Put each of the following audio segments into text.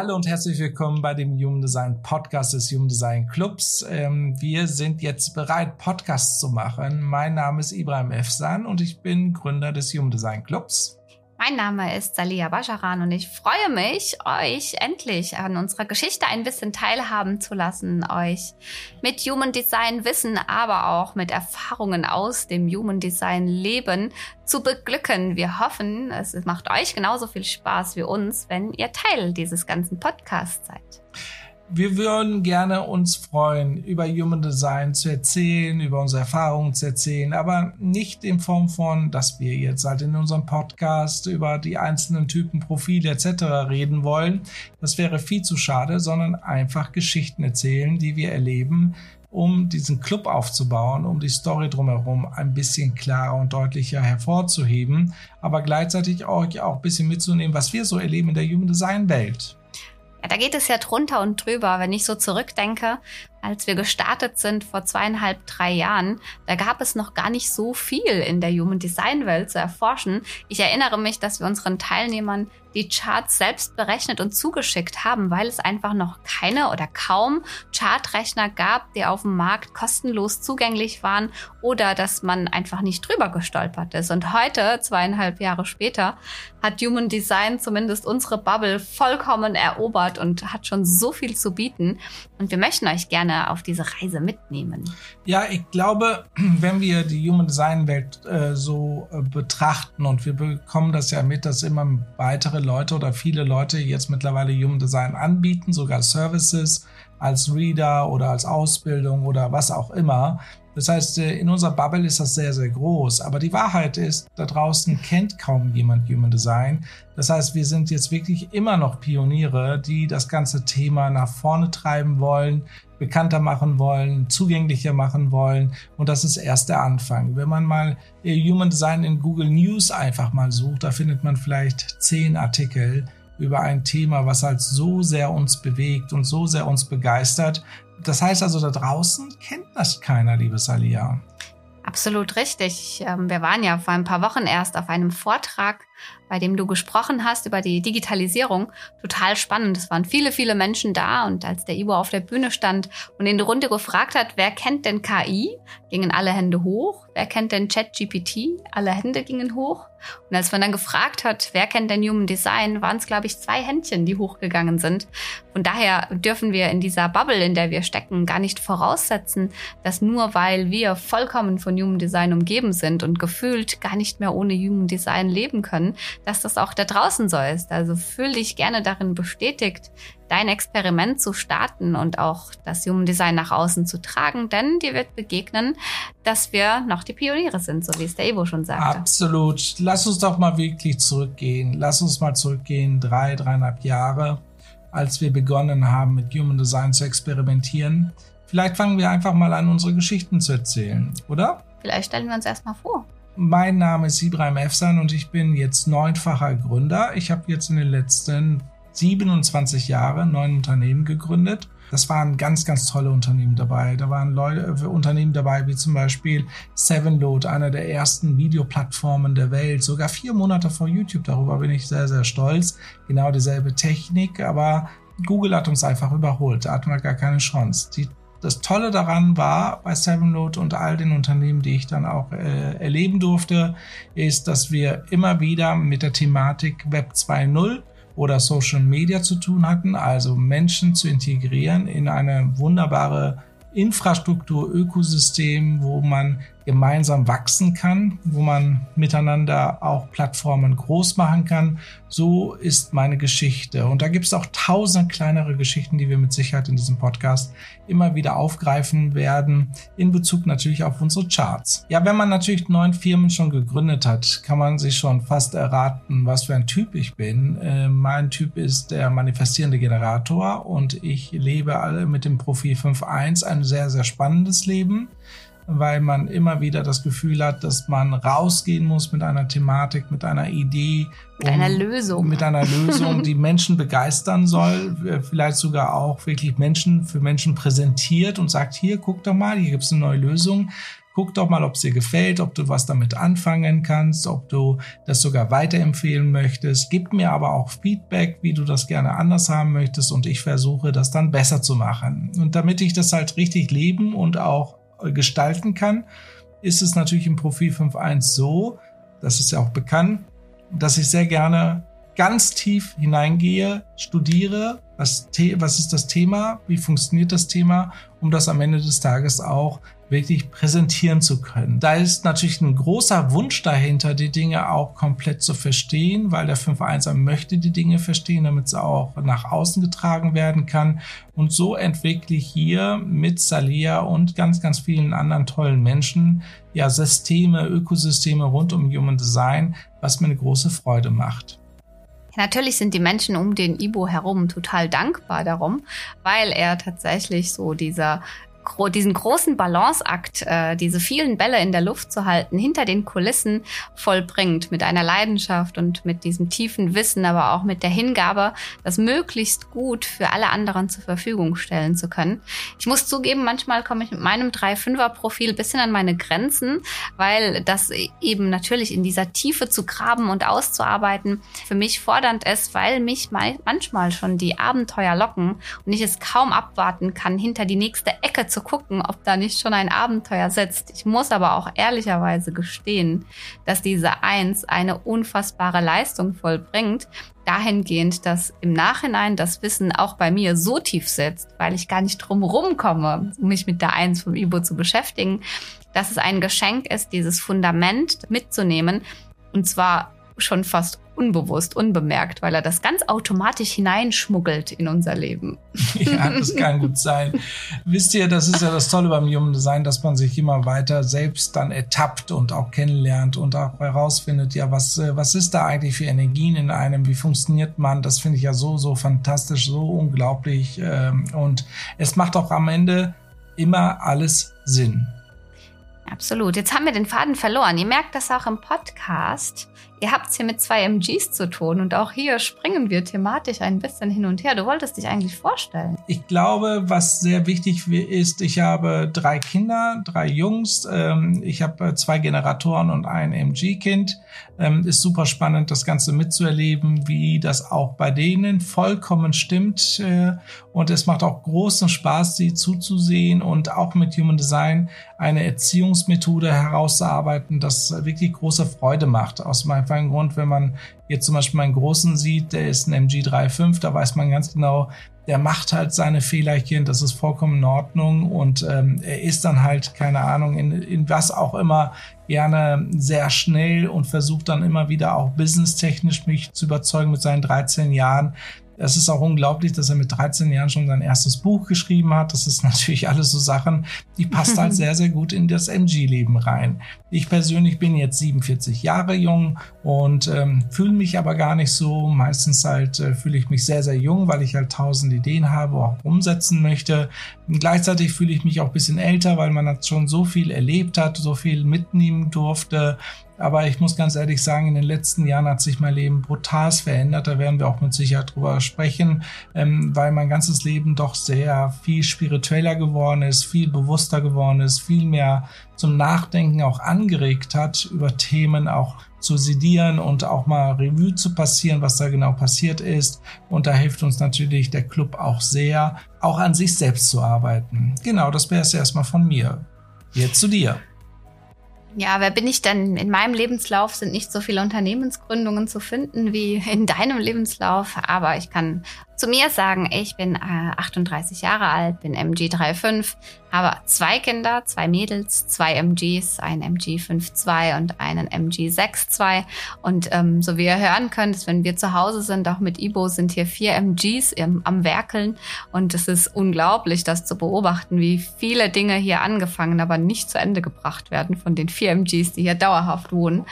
Hallo und herzlich willkommen bei dem Human Design Podcast des Human Design Clubs. Ähm, wir sind jetzt bereit, Podcasts zu machen. Mein Name ist Ibrahim Efsan und ich bin Gründer des Human Design Clubs. Mein Name ist Salia Bascharan und ich freue mich, euch endlich an unserer Geschichte ein bisschen teilhaben zu lassen, euch mit Human Design Wissen, aber auch mit Erfahrungen aus dem Human Design Leben zu beglücken. Wir hoffen, es macht euch genauso viel Spaß wie uns, wenn ihr Teil dieses ganzen Podcasts seid wir würden gerne uns freuen, über Human Design zu erzählen, über unsere Erfahrungen zu erzählen, aber nicht in Form von, dass wir jetzt halt in unserem Podcast über die einzelnen Typen, Profile etc. reden wollen. Das wäre viel zu schade, sondern einfach Geschichten erzählen, die wir erleben, um diesen Club aufzubauen, um die Story drumherum ein bisschen klarer und deutlicher hervorzuheben, aber gleichzeitig euch auch ein bisschen mitzunehmen, was wir so erleben in der Human Design Welt. Ja, da geht es ja drunter und drüber. Wenn ich so zurückdenke, als wir gestartet sind vor zweieinhalb, drei Jahren, da gab es noch gar nicht so viel in der Human Design Welt zu erforschen. Ich erinnere mich, dass wir unseren Teilnehmern die Charts selbst berechnet und zugeschickt haben, weil es einfach noch keine oder kaum Chartrechner gab, die auf dem Markt kostenlos zugänglich waren oder dass man einfach nicht drüber gestolpert ist. Und heute, zweieinhalb Jahre später, hat Human Design zumindest unsere Bubble vollkommen erobert und hat schon so viel zu bieten. Und wir möchten euch gerne auf diese Reise mitnehmen? Ja, ich glaube, wenn wir die Human Design Welt äh, so äh, betrachten und wir bekommen das ja mit, dass immer weitere Leute oder viele Leute jetzt mittlerweile Human Design anbieten, sogar Services als Reader oder als Ausbildung oder was auch immer. Das heißt, äh, in unserer Bubble ist das sehr, sehr groß. Aber die Wahrheit ist, da draußen kennt kaum jemand Human Design. Das heißt, wir sind jetzt wirklich immer noch Pioniere, die das ganze Thema nach vorne treiben wollen, bekannter machen wollen, zugänglicher machen wollen. Und das ist erst der Anfang. Wenn man mal äh, Human Design in Google News einfach mal sucht, da findet man vielleicht zehn Artikel über ein Thema, was halt so sehr uns bewegt und so sehr uns begeistert. Das heißt also, da draußen kennt das keiner, liebe Salia. Absolut richtig. Ähm, wir waren ja vor ein paar Wochen erst auf einem Vortrag bei dem du gesprochen hast über die Digitalisierung, total spannend. Es waren viele, viele Menschen da und als der Ivo auf der Bühne stand und in der Runde gefragt hat, wer kennt denn KI, gingen alle Hände hoch. Wer kennt denn ChatGPT? Alle Hände gingen hoch. Und als man dann gefragt hat, wer kennt denn Human Design, waren es, glaube ich, zwei Händchen, die hochgegangen sind. Von daher dürfen wir in dieser Bubble, in der wir stecken, gar nicht voraussetzen, dass nur weil wir vollkommen von Human Design umgeben sind und gefühlt gar nicht mehr ohne Human Design leben können, dass das auch da draußen so ist. Also fühl dich gerne darin bestätigt, dein Experiment zu starten und auch das Human Design nach außen zu tragen, denn dir wird begegnen, dass wir noch die Pioniere sind, so wie es der Evo schon sagte. Absolut. Lass uns doch mal wirklich zurückgehen. Lass uns mal zurückgehen, drei, dreieinhalb Jahre, als wir begonnen haben, mit Human Design zu experimentieren. Vielleicht fangen wir einfach mal an, unsere Geschichten zu erzählen, oder? Vielleicht stellen wir uns erstmal vor. Mein Name ist Ibrahim Efsan und ich bin jetzt neunfacher Gründer. Ich habe jetzt in den letzten 27 Jahren neun Unternehmen gegründet. Das waren ganz, ganz tolle Unternehmen dabei. Da waren Leute, äh, Unternehmen dabei wie zum Beispiel Sevenload, einer der ersten Videoplattformen der Welt. Sogar vier Monate vor YouTube. Darüber bin ich sehr, sehr stolz. Genau dieselbe Technik, aber Google hat uns einfach überholt. Da hatten wir gar keine Chance. Die das Tolle daran war bei Sevenload und all den Unternehmen, die ich dann auch äh, erleben durfte, ist, dass wir immer wieder mit der Thematik Web 2.0 oder Social Media zu tun hatten, also Menschen zu integrieren in eine wunderbare Infrastruktur, Ökosystem, wo man gemeinsam wachsen kann, wo man miteinander auch Plattformen groß machen kann. So ist meine Geschichte. Und da gibt es auch tausend kleinere Geschichten, die wir mit Sicherheit in diesem Podcast immer wieder aufgreifen werden, in Bezug natürlich auf unsere Charts. Ja, wenn man natürlich neun Firmen schon gegründet hat, kann man sich schon fast erraten, was für ein Typ ich bin. Äh, mein Typ ist der manifestierende Generator und ich lebe alle mit dem Profil 5.1 ein sehr, sehr spannendes Leben weil man immer wieder das Gefühl hat, dass man rausgehen muss mit einer Thematik, mit einer Idee. Mit einer Lösung. Mit einer Lösung, die Menschen begeistern soll, äh, vielleicht sogar auch wirklich Menschen für Menschen präsentiert und sagt, hier, guck doch mal, hier gibt's eine neue Lösung. Guck doch mal, ob es dir gefällt, ob du was damit anfangen kannst, ob du das sogar weiterempfehlen möchtest. Gib mir aber auch Feedback, wie du das gerne anders haben möchtest und ich versuche das dann besser zu machen. Und damit ich das halt richtig leben und auch gestalten kann, ist es natürlich im Profil 5.1 so, das ist ja auch bekannt, dass ich sehr gerne ganz tief hineingehe, studiere, was, was ist das Thema, wie funktioniert das Thema, um das am Ende des Tages auch wirklich präsentieren zu können. Da ist natürlich ein großer Wunsch dahinter, die Dinge auch komplett zu verstehen, weil der 5.1er möchte die Dinge verstehen, damit sie auch nach außen getragen werden kann. Und so entwickle ich hier mit Salia und ganz, ganz vielen anderen tollen Menschen ja Systeme, Ökosysteme rund um Human Design, was mir eine große Freude macht. Natürlich sind die Menschen um den Ibo herum total dankbar darum, weil er tatsächlich so dieser diesen großen Balanceakt, äh, diese vielen Bälle in der Luft zu halten, hinter den Kulissen vollbringt, mit einer Leidenschaft und mit diesem tiefen Wissen, aber auch mit der Hingabe, das möglichst gut für alle anderen zur Verfügung stellen zu können. Ich muss zugeben, manchmal komme ich mit meinem 3-5er-Profil bisschen an meine Grenzen, weil das eben natürlich in dieser Tiefe zu graben und auszuarbeiten für mich fordernd ist, weil mich manchmal schon die Abenteuer locken und ich es kaum abwarten kann, hinter die nächste Ecke zu zu gucken, ob da nicht schon ein Abenteuer sitzt. Ich muss aber auch ehrlicherweise gestehen, dass diese Eins eine unfassbare Leistung vollbringt, dahingehend, dass im Nachhinein das Wissen auch bei mir so tief sitzt, weil ich gar nicht drum komme, mich mit der Eins vom Ibo zu beschäftigen, dass es ein Geschenk ist, dieses Fundament mitzunehmen und zwar schon fast unbewusst, unbemerkt, weil er das ganz automatisch hineinschmuggelt in unser Leben. Ja, das kann gut sein. Wisst ihr, das ist ja das Tolle beim Human Design, dass man sich immer weiter selbst dann ertappt und auch kennenlernt und auch herausfindet, ja, was, äh, was ist da eigentlich für Energien in einem, wie funktioniert man? Das finde ich ja so, so fantastisch, so unglaublich. Ähm, und es macht auch am Ende immer alles Sinn. Absolut. Jetzt haben wir den Faden verloren. Ihr merkt das auch im Podcast. Ihr habt es hier mit zwei MGs zu tun und auch hier springen wir thematisch ein bisschen hin und her. Du wolltest dich eigentlich vorstellen. Ich glaube, was sehr wichtig ist, ich habe drei Kinder, drei Jungs. Ähm, ich habe zwei Generatoren und ein MG-Kind. Ähm, ist super spannend, das Ganze mitzuerleben, wie das auch bei denen vollkommen stimmt. Äh, und es macht auch großen Spaß, sie zuzusehen und auch mit Human Design eine Erziehungsmethode herauszuarbeiten, das wirklich große Freude macht. Aus meinem einfachen Grund, wenn man jetzt zum Beispiel meinen Großen sieht, der ist ein MG35, da weiß man ganz genau, der macht halt seine Fehlerchen, das ist vollkommen in Ordnung und ähm, er ist dann halt, keine Ahnung, in, in was auch immer gerne sehr schnell und versucht dann immer wieder auch businesstechnisch mich zu überzeugen mit seinen 13 Jahren. Es ist auch unglaublich, dass er mit 13 Jahren schon sein erstes Buch geschrieben hat. Das ist natürlich alles so Sachen, die passt halt sehr, sehr gut in das MG-Leben rein. Ich persönlich bin jetzt 47 Jahre jung und ähm, fühle mich aber gar nicht so. Meistens halt äh, fühle ich mich sehr, sehr jung, weil ich halt tausend Ideen habe, auch umsetzen möchte. Und gleichzeitig fühle ich mich auch bisschen älter, weil man hat schon so viel erlebt hat, so viel mitnehmen durfte aber ich muss ganz ehrlich sagen, in den letzten Jahren hat sich mein Leben brutal verändert. Da werden wir auch mit Sicherheit drüber sprechen, ähm, weil mein ganzes Leben doch sehr viel spiritueller geworden ist, viel bewusster geworden ist, viel mehr zum Nachdenken auch angeregt hat, über Themen auch zu sedieren und auch mal Revue zu passieren, was da genau passiert ist. Und da hilft uns natürlich der Club auch sehr, auch an sich selbst zu arbeiten. Genau, das wäre es erstmal von mir. Jetzt zu dir. Ja, wer bin ich denn? In meinem Lebenslauf sind nicht so viele Unternehmensgründungen zu finden wie in deinem Lebenslauf, aber ich kann zu mir sagen, ich bin äh, 38 Jahre alt, bin MG35, habe zwei Kinder, zwei Mädels, zwei MGs, einen MG52 und einen MG62. Und ähm, so wie ihr hören könnt, wenn wir zu Hause sind, auch mit Ibo, sind hier vier MGs im, am Werkeln. Und es ist unglaublich, das zu beobachten, wie viele Dinge hier angefangen, aber nicht zu Ende gebracht werden von den vier MGs, die hier dauerhaft wohnen.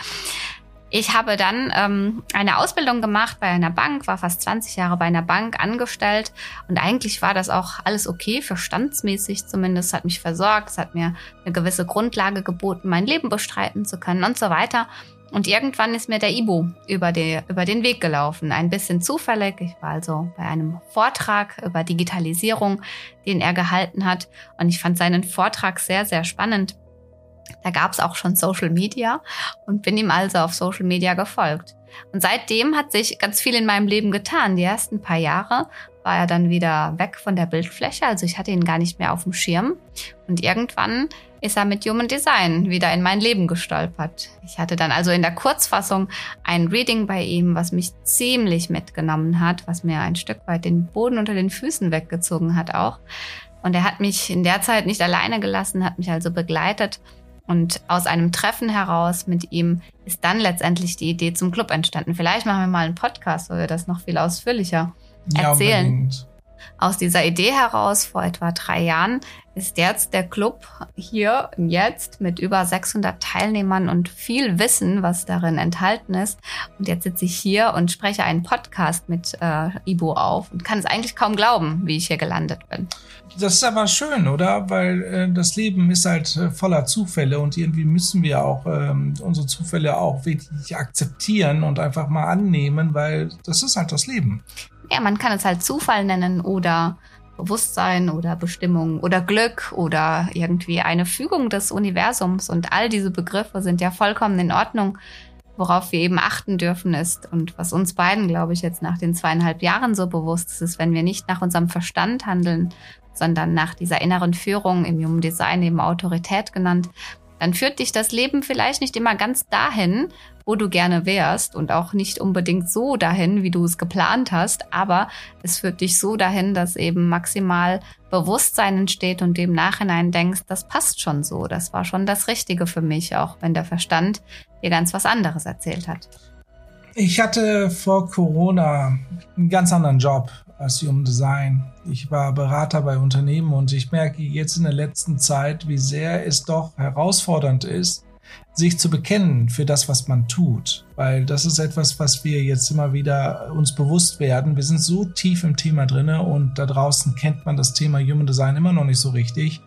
Ich habe dann ähm, eine Ausbildung gemacht bei einer Bank, war fast 20 Jahre bei einer Bank angestellt und eigentlich war das auch alles okay, verstandsmäßig zumindest, hat mich versorgt, es hat mir eine gewisse Grundlage geboten, mein Leben bestreiten zu können und so weiter. Und irgendwann ist mir der Ibo über, die, über den Weg gelaufen. Ein bisschen zufällig. Ich war also bei einem Vortrag über Digitalisierung, den er gehalten hat. Und ich fand seinen Vortrag sehr, sehr spannend. Da gab es auch schon Social Media und bin ihm also auf Social Media gefolgt. Und seitdem hat sich ganz viel in meinem Leben getan. Die ersten paar Jahre war er dann wieder weg von der Bildfläche, also ich hatte ihn gar nicht mehr auf dem Schirm. Und irgendwann ist er mit Human Design wieder in mein Leben gestolpert. Ich hatte dann also in der Kurzfassung ein Reading bei ihm, was mich ziemlich mitgenommen hat, was mir ein Stück weit den Boden unter den Füßen weggezogen hat auch. Und er hat mich in der Zeit nicht alleine gelassen, hat mich also begleitet und aus einem Treffen heraus mit ihm ist dann letztendlich die Idee zum Club entstanden. Vielleicht machen wir mal einen Podcast, wo wir das noch viel ausführlicher erzählen. Ja, aus dieser Idee heraus vor etwa drei Jahren ist jetzt der Club hier jetzt mit über 600 Teilnehmern und viel Wissen, was darin enthalten ist. Und jetzt sitze ich hier und spreche einen Podcast mit äh, Ibo auf und kann es eigentlich kaum glauben, wie ich hier gelandet bin. Das ist aber schön, oder? Weil äh, das Leben ist halt äh, voller Zufälle und irgendwie müssen wir auch ähm, unsere Zufälle auch wirklich akzeptieren und einfach mal annehmen, weil das ist halt das Leben. Ja, man kann es halt Zufall nennen oder Bewusstsein oder Bestimmung oder Glück oder irgendwie eine Fügung des Universums. Und all diese Begriffe sind ja vollkommen in Ordnung. Worauf wir eben achten dürfen ist und was uns beiden, glaube ich, jetzt nach den zweieinhalb Jahren so bewusst ist, ist, wenn wir nicht nach unserem Verstand handeln, sondern nach dieser inneren Führung im Human Design eben Autorität genannt, dann führt dich das Leben vielleicht nicht immer ganz dahin, wo du gerne wärst und auch nicht unbedingt so dahin, wie du es geplant hast, aber es führt dich so dahin, dass eben maximal Bewusstsein entsteht und du im Nachhinein denkst, das passt schon so, das war schon das Richtige für mich, auch wenn der Verstand dir ganz was anderes erzählt hat. Ich hatte vor Corona einen ganz anderen Job als Human Design. Ich war Berater bei Unternehmen und ich merke jetzt in der letzten Zeit, wie sehr es doch herausfordernd ist, sich zu bekennen für das, was man tut. Weil das ist etwas, was wir jetzt immer wieder uns bewusst werden. Wir sind so tief im Thema drinne und da draußen kennt man das Thema Human Design immer noch nicht so richtig.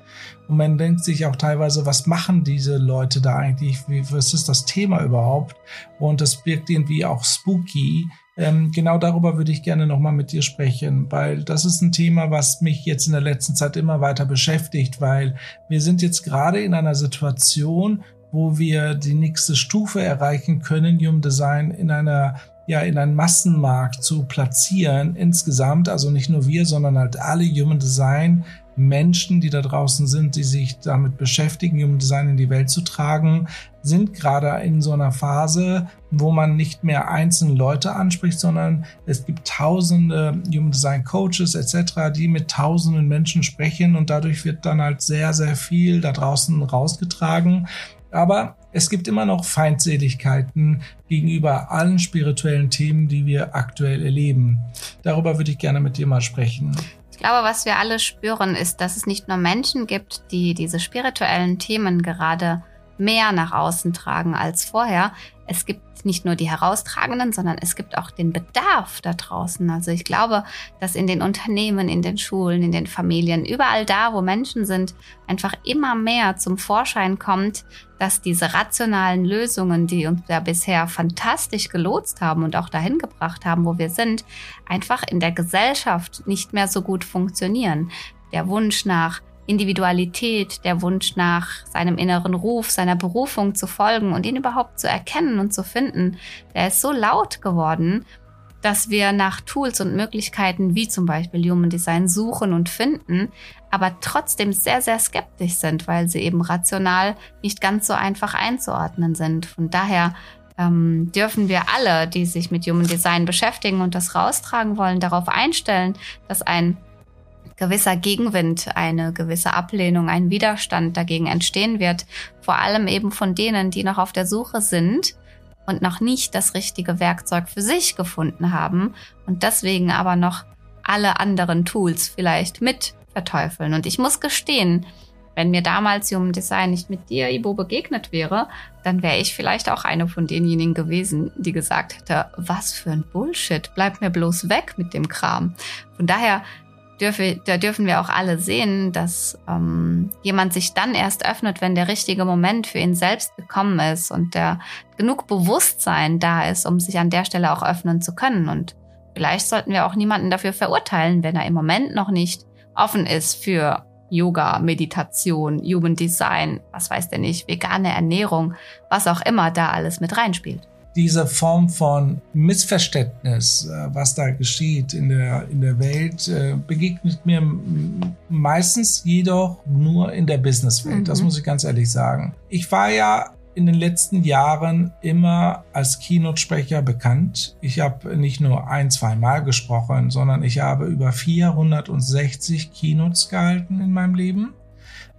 Und man denkt sich auch teilweise, was machen diese Leute da eigentlich? Was ist das Thema überhaupt? Und das wirkt irgendwie auch spooky. Ähm, genau darüber würde ich gerne nochmal mit dir sprechen, weil das ist ein Thema, was mich jetzt in der letzten Zeit immer weiter beschäftigt, weil wir sind jetzt gerade in einer Situation, wo wir die nächste Stufe erreichen können, Human Design in einer ja in einen Massenmarkt zu platzieren insgesamt, also nicht nur wir, sondern halt alle Human Design Menschen, die da draußen sind, die sich damit beschäftigen, Human Design in die Welt zu tragen, sind gerade in so einer Phase, wo man nicht mehr einzelne Leute anspricht, sondern es gibt tausende Human Design Coaches etc., die mit tausenden Menschen sprechen und dadurch wird dann halt sehr, sehr viel da draußen rausgetragen. Aber es gibt immer noch Feindseligkeiten gegenüber allen spirituellen Themen, die wir aktuell erleben. Darüber würde ich gerne mit dir mal sprechen. Ich glaube, was wir alle spüren, ist, dass es nicht nur Menschen gibt, die diese spirituellen Themen gerade mehr nach außen tragen als vorher. Es gibt nicht nur die Heraustragenden, sondern es gibt auch den Bedarf da draußen. Also ich glaube, dass in den Unternehmen, in den Schulen, in den Familien, überall da, wo Menschen sind, einfach immer mehr zum Vorschein kommt, dass diese rationalen Lösungen, die uns ja bisher fantastisch gelotst haben und auch dahin gebracht haben, wo wir sind, einfach in der Gesellschaft nicht mehr so gut funktionieren. Der Wunsch nach Individualität, der Wunsch nach seinem inneren Ruf, seiner Berufung zu folgen und ihn überhaupt zu erkennen und zu finden, der ist so laut geworden, dass wir nach Tools und Möglichkeiten wie zum Beispiel Human Design suchen und finden, aber trotzdem sehr, sehr skeptisch sind, weil sie eben rational nicht ganz so einfach einzuordnen sind. Von daher ähm, dürfen wir alle, die sich mit Human Design beschäftigen und das raustragen wollen, darauf einstellen, dass ein gewisser Gegenwind, eine gewisse Ablehnung, ein Widerstand dagegen entstehen wird. Vor allem eben von denen, die noch auf der Suche sind und noch nicht das richtige Werkzeug für sich gefunden haben und deswegen aber noch alle anderen Tools vielleicht mit verteufeln. Und ich muss gestehen, Wenn mir damals Human Design nicht mit dir, Ibo, begegnet wäre, dann wäre ich vielleicht auch eine von denjenigen gewesen, die gesagt hätte, was für ein Bullshit, bleib mir bloß weg mit dem Kram. Von daher dürfe, da dürfen wir auch alle sehen, dass ähm, jemand sich dann erst öffnet, wenn der richtige Moment für ihn selbst gekommen ist und der genug Bewusstsein da ist, um sich an der Stelle auch öffnen zu können. Und vielleicht sollten wir auch niemanden dafür verurteilen, wenn er im Moment noch nicht offen ist für Yoga, Meditation, Human Design, was weiß der nicht, vegane Ernährung, was auch immer da alles mit reinspielt diese Form von Missverständnis, äh, was da geschieht in der, in der Welt, äh, begegnet mir meistens jedoch nur in der Businesswelt. Mhm. Das muss ich ganz ehrlich sagen. Ich war ja in den letzten Jahren immer als Keynote-Sprecher bekannt. Ich habe nicht nur ein, zwei Mal gesprochen, sondern ich habe über 460 Keynotes gehalten in meinem Leben.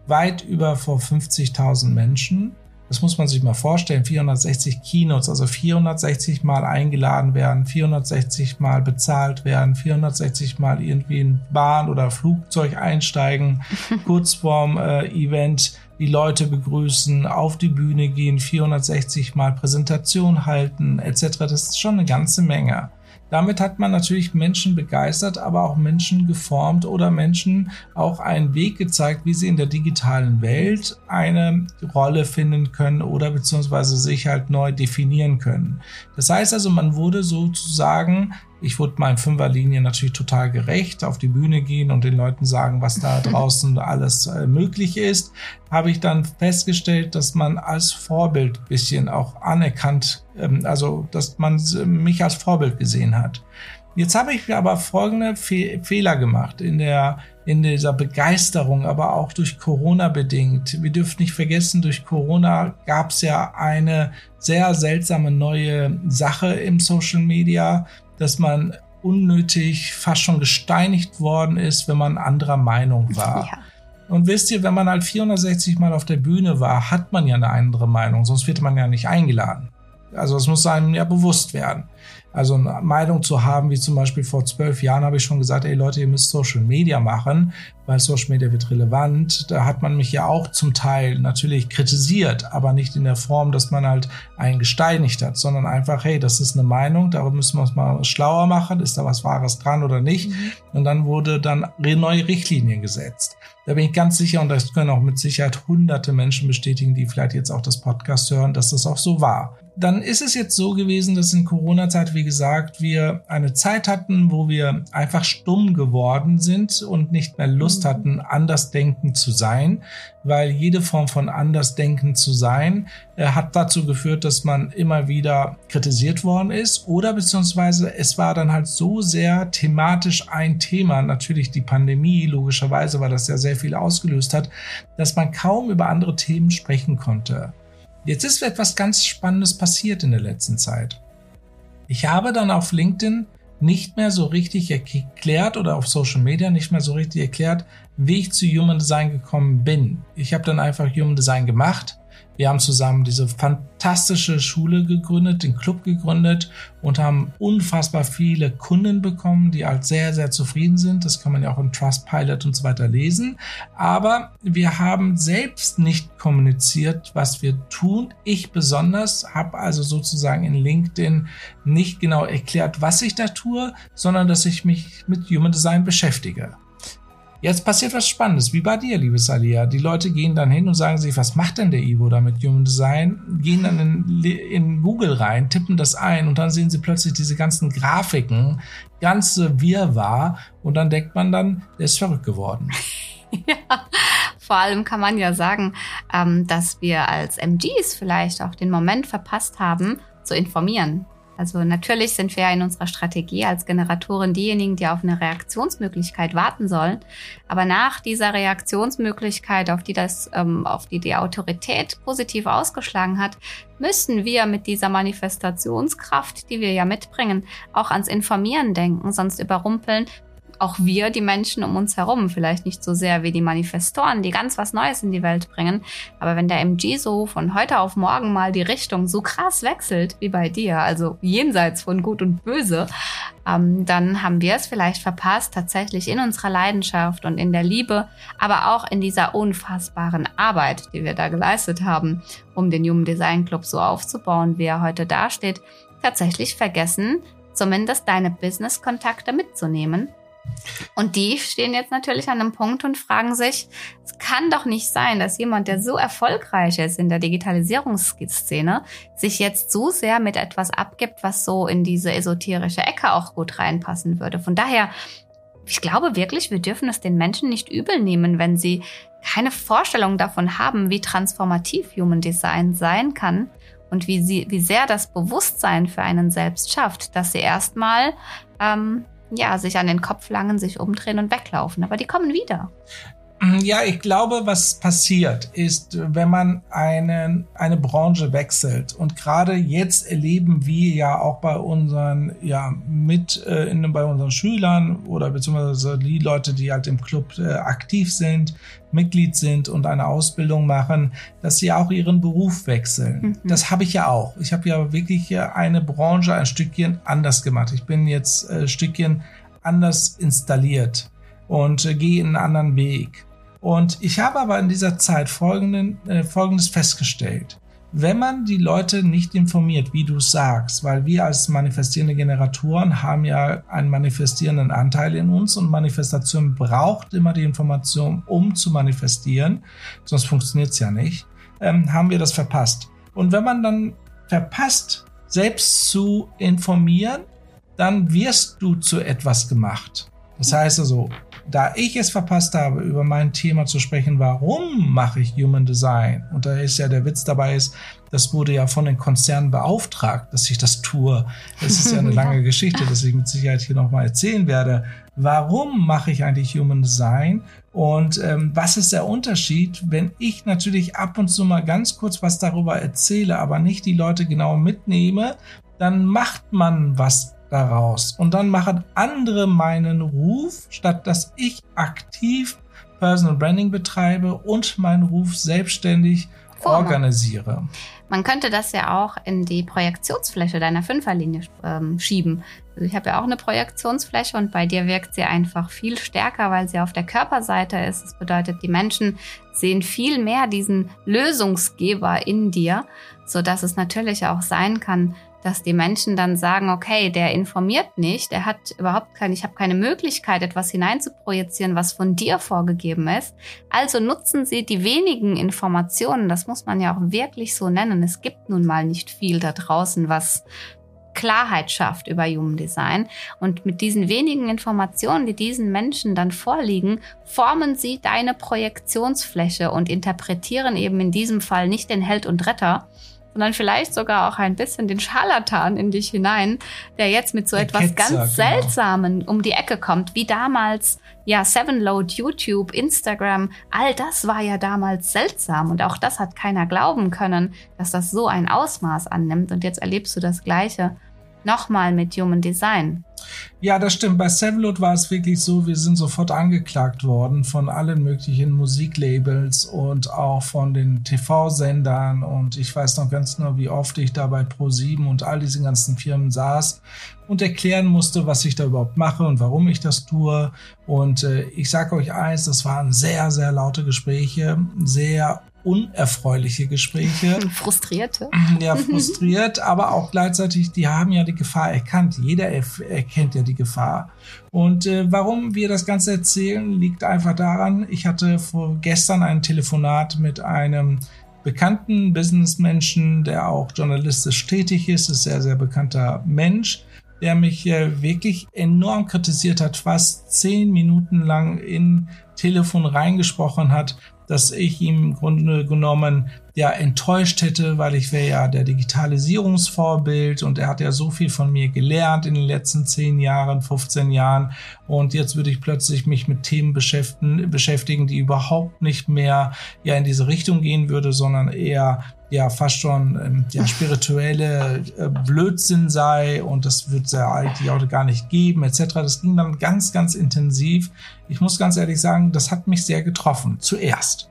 Weit über vor 50.000 Menschen. Das muss man sich mal vorstellen. 460 Keynotes, also 460 Mal eingeladen werden, 460 Mal bezahlt werden, 460 Mal irgendwie in Bahn oder Flugzeug einsteigen, kurz vorm äh, Event die Leute begrüßen, auf die Bühne gehen, 460 Mal Präsentation halten, etc. Das ist schon eine ganze Menge. Damit hat man natürlich Menschen begeistert, aber auch Menschen geformt oder Menschen auch einen Weg gezeigt, wie sie in der digitalen Welt eine Rolle finden können oder beziehungsweise sich halt neu definieren können. Das heißt also, man wurde sozusagen ich wurde meinen Fünferlinien natürlich total gerecht, auf die Bühne gehen und den Leuten sagen, was da draußen alles äh, möglich ist. Habe ich dann festgestellt, dass man als Vorbild bisschen auch anerkannt, ähm, also dass man mich als Vorbild gesehen hat. Jetzt habe ich aber folgende Fe Fehler gemacht in der in dieser Begeisterung, aber auch durch Corona bedingt. Wir dürfen nicht vergessen, durch Corona gab es ja eine sehr seltsame neue Sache im Social Media, dass man unnötig fast schon gesteinigt worden ist, wenn man anderer Meinung war. Ja. Und wisst ihr, wenn man halt 460 Mal auf der Bühne war, hat man ja eine andere Meinung, sonst wird man ja nicht eingeladen. Also es muss einem ja bewusst werden. Also eine Meinung zu haben, wie zum Beispiel vor zwölf Jahren habe ich schon gesagt, ey Leute, ihr müsst Social Media machen, weil Social Media wird relevant. Da hat man mich ja auch zum Teil natürlich kritisiert, aber nicht in der Form, dass man halt einen gesteinigt hat, sondern einfach, hey, das ist eine Meinung, darüber müssen wir uns mal schlauer machen, ist da was Wahres dran oder nicht. Mhm. Und dann wurde dann neue Richtlinien gesetzt. Da bin ich ganz sicher, und das können auch mit Sicherheit hunderte Menschen bestätigen, die vielleicht jetzt auch das Podcast hören, dass das auch so war dann ist es jetzt so gewesen, dass in Corona-Zeit, wie gesagt, wir eine Zeit hatten, wo wir einfach stumm geworden sind und nicht mehr Lust mhm. hatten, andersdenken zu sein, weil jede Form von andersdenken zu sein äh, hat dazu geführt, dass man immer wieder kritisiert worden ist oder beziehungsweise es war dann halt so sehr thematisch ein Thema, natürlich die Pandemie, logischerweise, weil das ja sehr viel ausgelöst hat, dass man kaum über andere Themen sprechen konnte. Jetzt ist etwas ganz Spannendes passiert in der letzten Zeit. Ich habe dann auf LinkedIn nicht mehr so richtig erklärt oder auf Social Media nicht mehr so richtig erklärt, wie ich zu Human Design gekommen bin. Ich habe dann einfach Human Design gemacht wir haben zusammen diese fantastische Schule gegründet, den Club gegründet und haben unfassbar viele Kunden bekommen, die halt sehr, sehr zufrieden sind. Das kann man ja auch im Trustpilot und so weiter lesen. Aber wir haben selbst nicht kommuniziert, was wir tun. Ich besonders habe also sozusagen in LinkedIn nicht genau erklärt, was ich da tue, sondern dass ich mich mit Human Design beschäftige. Jetzt passiert was Spannendes, wie bei dir, liebe Salia. Die Leute gehen dann hin und sagen sich, was macht denn der Ivo da mit Human Design? Gehen dann in, in Google rein, tippen das ein und dann sehen sie plötzlich diese ganzen Grafiken, ganze Wirrwarr und dann denkt man dann, der ist verrückt geworden. ja, vor allem kann man ja sagen, ähm, dass wir als MGs vielleicht auch den Moment verpasst haben, zu informieren. Also natürlich sind wir in unserer Strategie als Generatoren diejenigen, die auf eine Reaktionsmöglichkeit warten sollen. Aber nach dieser Reaktionsmöglichkeit, auf die das, ähm, auf die die Autorität positiv ausgeschlagen hat, müssen wir mit dieser Manifestationskraft, die wir ja mitbringen, auch ans Informieren denken, sonst überrumpeln auch wir, die Menschen um uns herum, vielleicht nicht so sehr wie die Manifestoren, die ganz was Neues in die Welt bringen. Aber wenn der MG so von heute auf morgen mal die Richtung so krass wechselt wie bei dir, also jenseits von Gut und Böse, ähm, dann haben wir es vielleicht verpasst, tatsächlich in unserer Leidenschaft und in der Liebe, aber auch in dieser unfassbaren Arbeit, die wir da geleistet haben, um den Human Design Club so aufzubauen, wie er heute dasteht, tatsächlich vergessen, zumindest deine Business-Kontakte mitzunehmen und die stehen jetzt natürlich an einem Punkt und fragen sich, es kann doch nicht sein, dass jemand, der so erfolgreich ist in der Digitalisierungsszene, sich jetzt so sehr mit etwas abgibt, was so in diese esoterische Ecke auch gut reinpassen würde. Von daher, ich glaube wirklich, wir dürfen es den Menschen nicht übel nehmen, wenn sie keine Vorstellung davon haben, wie transformativ Human Design sein kann und wie, sie, wie sehr das Bewusstsein für einen selbst schafft, dass sie erstmal ähm, ja, sich an den Kopf langen, sich umdrehen und weglaufen. Aber die kommen wieder. Mm, ja, ich glaube, was passiert ist, wenn man einen, eine Branche wechselt und gerade jetzt erleben wir ja auch bei unseren, ja, mit, äh, in, bei unseren Schülern oder beziehungsweise die Leute, die halt im Club äh, aktiv sind, Mitglied sind und eine Ausbildung machen, dass sie auch ihren Beruf wechseln. Mhm. Das habe ich ja auch. Ich habe ja wirklich eine Branche ein Stückchen anders gemacht. Ich bin jetzt ein äh, Stückchen anders installiert und äh, gehe einen anderen Weg. Und ich habe aber in dieser Zeit folgenden, äh, Folgendes festgestellt. Wenn man die Leute nicht informiert, wie du sagst, weil wir als manifestierende Generatoren haben ja einen manifestierenden Anteil in uns und Manifestation braucht immer die Information, um zu manifestieren, sonst funktioniert es ja nicht, ähm, haben wir das verpasst. Und wenn man dann verpasst, selbst zu informieren, dann wirst du zu etwas gemacht. Das heißt also, da ich es verpasst habe, über mein Thema zu sprechen, warum mache ich Human Design? Und da ist ja der Witz dabei ist, das wurde ja von den Konzernen beauftragt, dass ich das tue. Das ist ja eine lange Geschichte, dass ich mit Sicherheit hier nochmal erzählen werde. Warum mache ich eigentlich Human Design? Und ähm, was ist der Unterschied, wenn ich natürlich ab und zu mal ganz kurz was darüber erzähle, aber nicht die Leute genau mitnehme, dann macht man was daraus. Und dann machen andere meinen Ruf, statt dass ich aktiv Personal Branding betreibe und meinen Ruf selbstständig Former. organisiere. Man könnte das ja auch in die Projektionsfläche deiner Fünferlinie ähm, schieben. Also ich habe ja auch eine Projektionsfläche und bei dir wirkt sie einfach viel stärker, weil sie auf der Körperseite ist. Das bedeutet, die Menschen sehen viel mehr diesen Lösungsgeber in dir, so dass es natürlich auch sein kann, dass die Menschen dann sagen, okay, der informiert nicht, er hat überhaupt keine, ich habe keine Möglichkeit, etwas hineinzuprojizieren, was von dir vorgegeben ist. Also nutzen Sie die wenigen Informationen, das muss man ja auch wirklich so nennen. Es gibt nun mal nicht viel da draußen, was Klarheit schafft über Human Design. Und mit diesen wenigen Informationen, die diesen Menschen dann vorliegen, formen sie deine Projektionsfläche und interpretieren eben in diesem Fall nicht den Held und Retter, sondern vielleicht sogar auch ein bisschen den Scharlatan in dich hinein, der jetzt mit so der etwas Ketzer, ganz genau. Seltsamen um die Ecke kommt, wie damals, ja, Sevenload, YouTube, Instagram, all das war ja damals seltsam und auch das hat keiner glauben können, dass das so ein Ausmaß annimmt und jetzt erlebst du das Gleiche nochmal mit Human Design. Ja, das stimmt. Bei Sevenload war es wirklich so, wir sind sofort angeklagt worden von allen möglichen Musiklabels und auch von den TV-Sendern. Und ich weiß noch ganz genau, wie oft ich da bei Pro7 und all diesen ganzen Firmen saß und erklären musste, was ich da überhaupt mache und warum ich das tue. Und äh, ich sage euch eins, das waren sehr, sehr laute Gespräche, sehr unerfreuliche Gespräche. Frustrierte. Ja, frustriert, aber auch gleichzeitig, die haben ja die Gefahr erkannt. Jeder erkennt ja die Gefahr. Und äh, warum wir das Ganze erzählen, liegt einfach daran, ich hatte vor gestern ein Telefonat mit einem bekannten Businessmenschen, der auch journalistisch tätig ist, ist sehr, sehr bekannter Mensch, der mich äh, wirklich enorm kritisiert hat, fast zehn Minuten lang in Telefon reingesprochen hat, dass ich ihm im Grunde genommen ja enttäuscht hätte, weil ich wäre ja der Digitalisierungsvorbild und er hat ja so viel von mir gelernt in den letzten zehn Jahren, 15 Jahren und jetzt würde ich plötzlich mich mit Themen beschäftigen, beschäftigen, die überhaupt nicht mehr ja in diese Richtung gehen würde, sondern eher ja fast schon ähm, ja, spirituelle äh, Blödsinn sei und das wird es ja die Auto gar nicht geben etc. Das ging dann ganz, ganz intensiv. Ich muss ganz ehrlich sagen, das hat mich sehr getroffen, zuerst.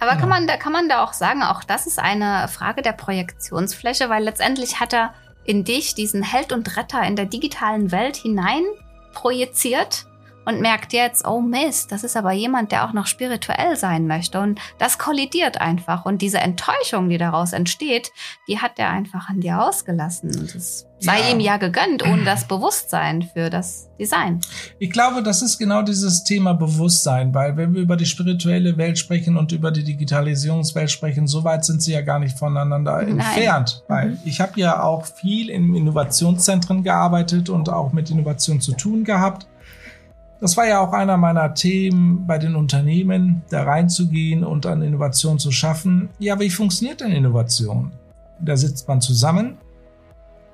Aber kann man da kann man da auch sagen, auch das ist eine Frage der Projektionsfläche, weil letztendlich hat er in dich diesen Held und Retter in der digitalen Welt hinein projiziert und merkt jetzt, oh Mist, das ist aber jemand, der auch noch spirituell sein möchte. Und das kollidiert einfach. Und diese Enttäuschung, die daraus entsteht, die hat er einfach an dir ausgelassen. Und es sei ja. ihm ja gegönnt, ohne das Bewusstsein für das Design. Ich glaube, das ist genau dieses Thema Bewusstsein, weil wenn wir über die spirituelle Welt sprechen und über die Digitalisierungswelt sprechen, so weit sind sie ja gar nicht voneinander Nein. entfernt. Weil mhm. ich habe ja auch viel in Innovationszentren gearbeitet und auch mit Innovation zu tun gehabt. Das war ja auch einer meiner Themen bei den Unternehmen, da reinzugehen und an Innovation zu schaffen. Ja, wie funktioniert denn Innovation? Da sitzt man zusammen,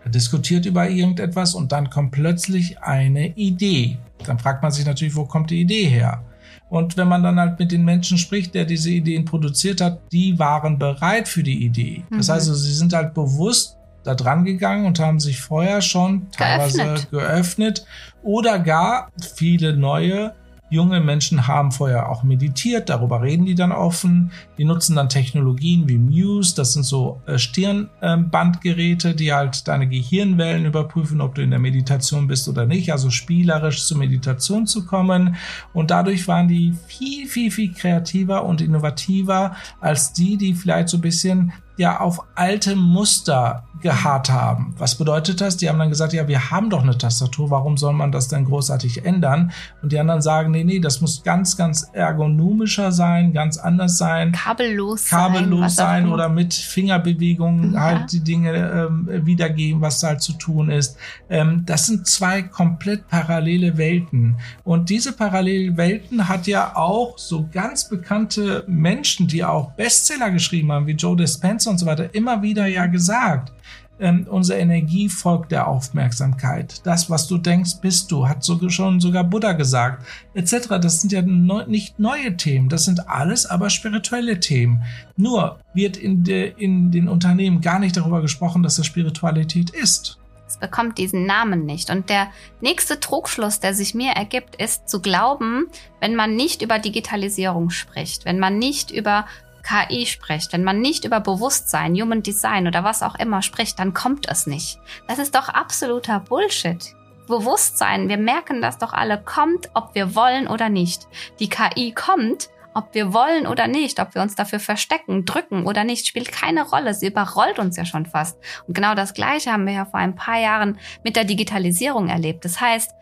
diskutiert über irgendetwas und dann kommt plötzlich eine Idee. Dann fragt man sich natürlich, wo kommt die Idee her? Und wenn man dann halt mit den Menschen spricht, der diese Ideen produziert hat, die waren bereit für die Idee. Das mhm. heißt, sie sind halt bewusst da dran gegangen und haben sich vorher schon teilweise geöffnet, geöffnet oder gar viele neue Junge Menschen haben vorher auch meditiert, darüber reden die dann offen. Die nutzen dann Technologien wie Muse, das sind so äh, Stirnbandgeräte, die halt deine Gehirnwellen überprüfen, ob du in der Meditation bist oder nicht, also spielerisch zur Meditation zu kommen. Und dadurch waren die viel, viel, viel kreativer und innovativer als die, die vielleicht so ein bisschen ja auf alte Muster geharrt haben. Was bedeutet das? Die haben dann gesagt, ja, wir haben doch eine Tastatur, warum soll man das denn großartig ändern? Und die anderen sagen, nee, nee, das muss ganz, ganz ergonomischer sein, ganz anders sein. Kabellos, kabellos sein, sein oder mit Fingerbewegungen ja. halt die Dinge ähm, wiedergeben, was da halt zu tun ist. Ähm, das sind zwei komplett parallele Welten. Und diese parallelen Welten hat ja auch so ganz bekannte Menschen, die auch Bestseller geschrieben haben, wie Joe Dispenza und so weiter, immer wieder ja gesagt ähm, unsere Energie folgt der Aufmerksamkeit. Das, was du denkst, bist du, hat so, schon sogar Buddha gesagt, etc. Das sind ja neu, nicht neue Themen, das sind alles aber spirituelle Themen. Nur wird in, de, in den Unternehmen gar nicht darüber gesprochen, dass das Spiritualität ist. Es bekommt diesen Namen nicht. Und der nächste Trugschluss, der sich mir ergibt, ist zu glauben, wenn man nicht über Digitalisierung spricht, wenn man nicht über KI spricht, wenn man nicht über Bewusstsein, Human Design oder was auch immer spricht, dann kommt es nicht. Das ist doch absoluter Bullshit. Bewusstsein, wir merken das doch alle, kommt, ob wir wollen oder nicht. Die KI kommt, ob wir wollen oder nicht, ob wir uns dafür verstecken, drücken oder nicht, spielt keine Rolle. Sie überrollt uns ja schon fast. Und genau das Gleiche haben wir ja vor ein paar Jahren mit der Digitalisierung erlebt. Das heißt,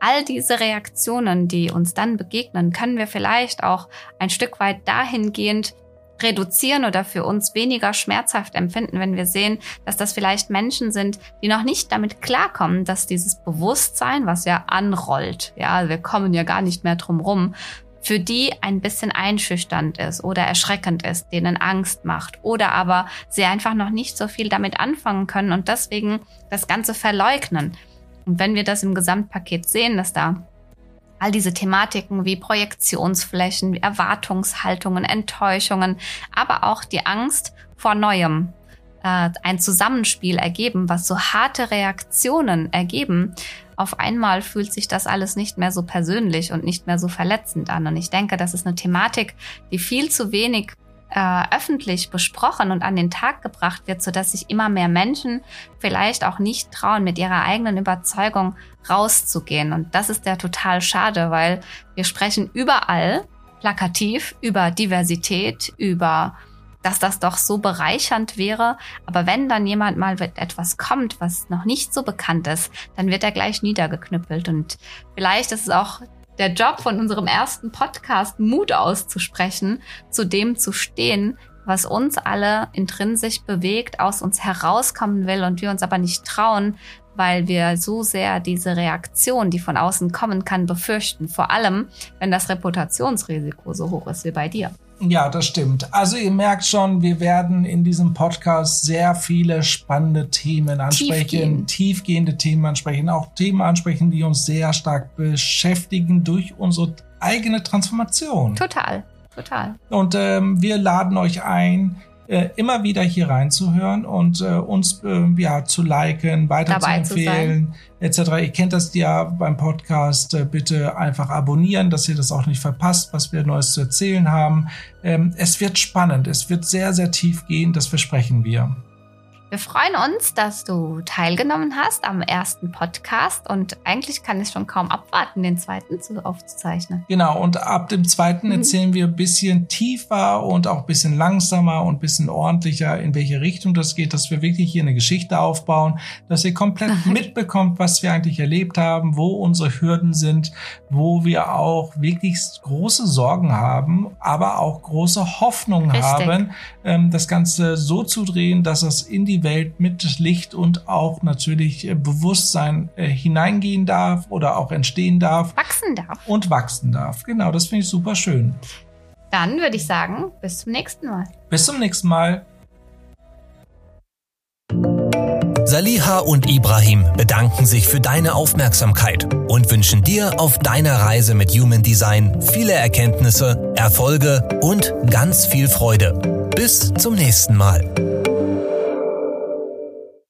all diese Reaktionen, die uns dann begegnen, können wir vielleicht auch ein Stück weit dahingehend reduzieren oder für uns weniger schmerzhaft empfinden, wenn wir sehen, dass das vielleicht Menschen sind, die noch nicht damit klarkommen, dass dieses Bewusstsein, was ja anrollt, ja, wir kommen ja gar nicht mehr drum rum, für die ein bisschen einschüchternd ist oder erschreckend ist, denen Angst macht oder aber sie einfach noch nicht so viel damit anfangen können und deswegen das Ganze verleugnen. Und wenn wir das im Gesamtpaket sehen, dass da all diese Thematiken wie Projektionsflächen, Erwartungshaltungen, Enttäuschungen, aber auch die Angst vor Neuem äh, ein Zusammenspiel ergeben, was so harte Reaktionen ergeben, auf einmal fühlt sich das alles nicht mehr so persönlich und nicht mehr so verletzend an. Und ich denke, das ist eine Thematik, die viel zu wenig äh, öffentlich besprochen und an den Tag gebracht wird, sodass sich immer mehr Menschen vielleicht auch nicht trauen, mit ihrer eigenen Überzeugung rauszugehen. Und das ist ja total schade, weil wir sprechen überall plakativ über Diversität, über dass das doch so bereichernd wäre. Aber wenn dann jemand mal mit etwas kommt, was noch nicht so bekannt ist, dann wird er gleich niedergeknüppelt. Und vielleicht ist es auch der Job von unserem ersten Podcast, Mut auszusprechen, zu dem zu stehen, was uns alle intrinsisch bewegt, aus uns herauskommen will und wir uns aber nicht trauen, weil wir so sehr diese Reaktion, die von außen kommen kann, befürchten. Vor allem, wenn das Reputationsrisiko so hoch ist wie bei dir. Ja, das stimmt. Also ihr merkt schon, wir werden in diesem Podcast sehr viele spannende Themen ansprechen, Tiefgehend. tiefgehende Themen ansprechen, auch Themen ansprechen, die uns sehr stark beschäftigen durch unsere eigene Transformation. Total, total. Und ähm, wir laden euch ein, äh, immer wieder hier reinzuhören und äh, uns äh, ja zu liken, weiter Dabei zu empfehlen, etc. Ihr kennt das ja beim Podcast. Äh, bitte einfach abonnieren, dass ihr das auch nicht verpasst, was wir Neues zu erzählen haben. Ähm, es wird spannend, es wird sehr, sehr tief gehen, das versprechen wir. Wir freuen uns, dass du teilgenommen hast am ersten Podcast und eigentlich kann ich schon kaum abwarten, den zweiten zu, aufzuzeichnen. Genau, und ab dem zweiten mhm. erzählen wir ein bisschen tiefer und auch ein bisschen langsamer und ein bisschen ordentlicher, in welche Richtung das geht, dass wir wirklich hier eine Geschichte aufbauen, dass ihr komplett mitbekommt, was wir eigentlich erlebt haben, wo unsere Hürden sind, wo wir auch wirklich große Sorgen haben, aber auch große Hoffnung haben, ähm, das Ganze so zu drehen, dass es in die Welt mit Licht und auch natürlich äh, Bewusstsein äh, hineingehen darf oder auch entstehen darf. Wachsen darf. Und wachsen darf. Genau, das finde ich super schön. Dann würde ich sagen, bis zum nächsten Mal. Bis zum nächsten Mal. Saliha und Ibrahim bedanken sich für deine Aufmerksamkeit und wünschen dir auf deiner Reise mit Human Design viele Erkenntnisse, Erfolge und ganz viel Freude. Bis zum nächsten Mal.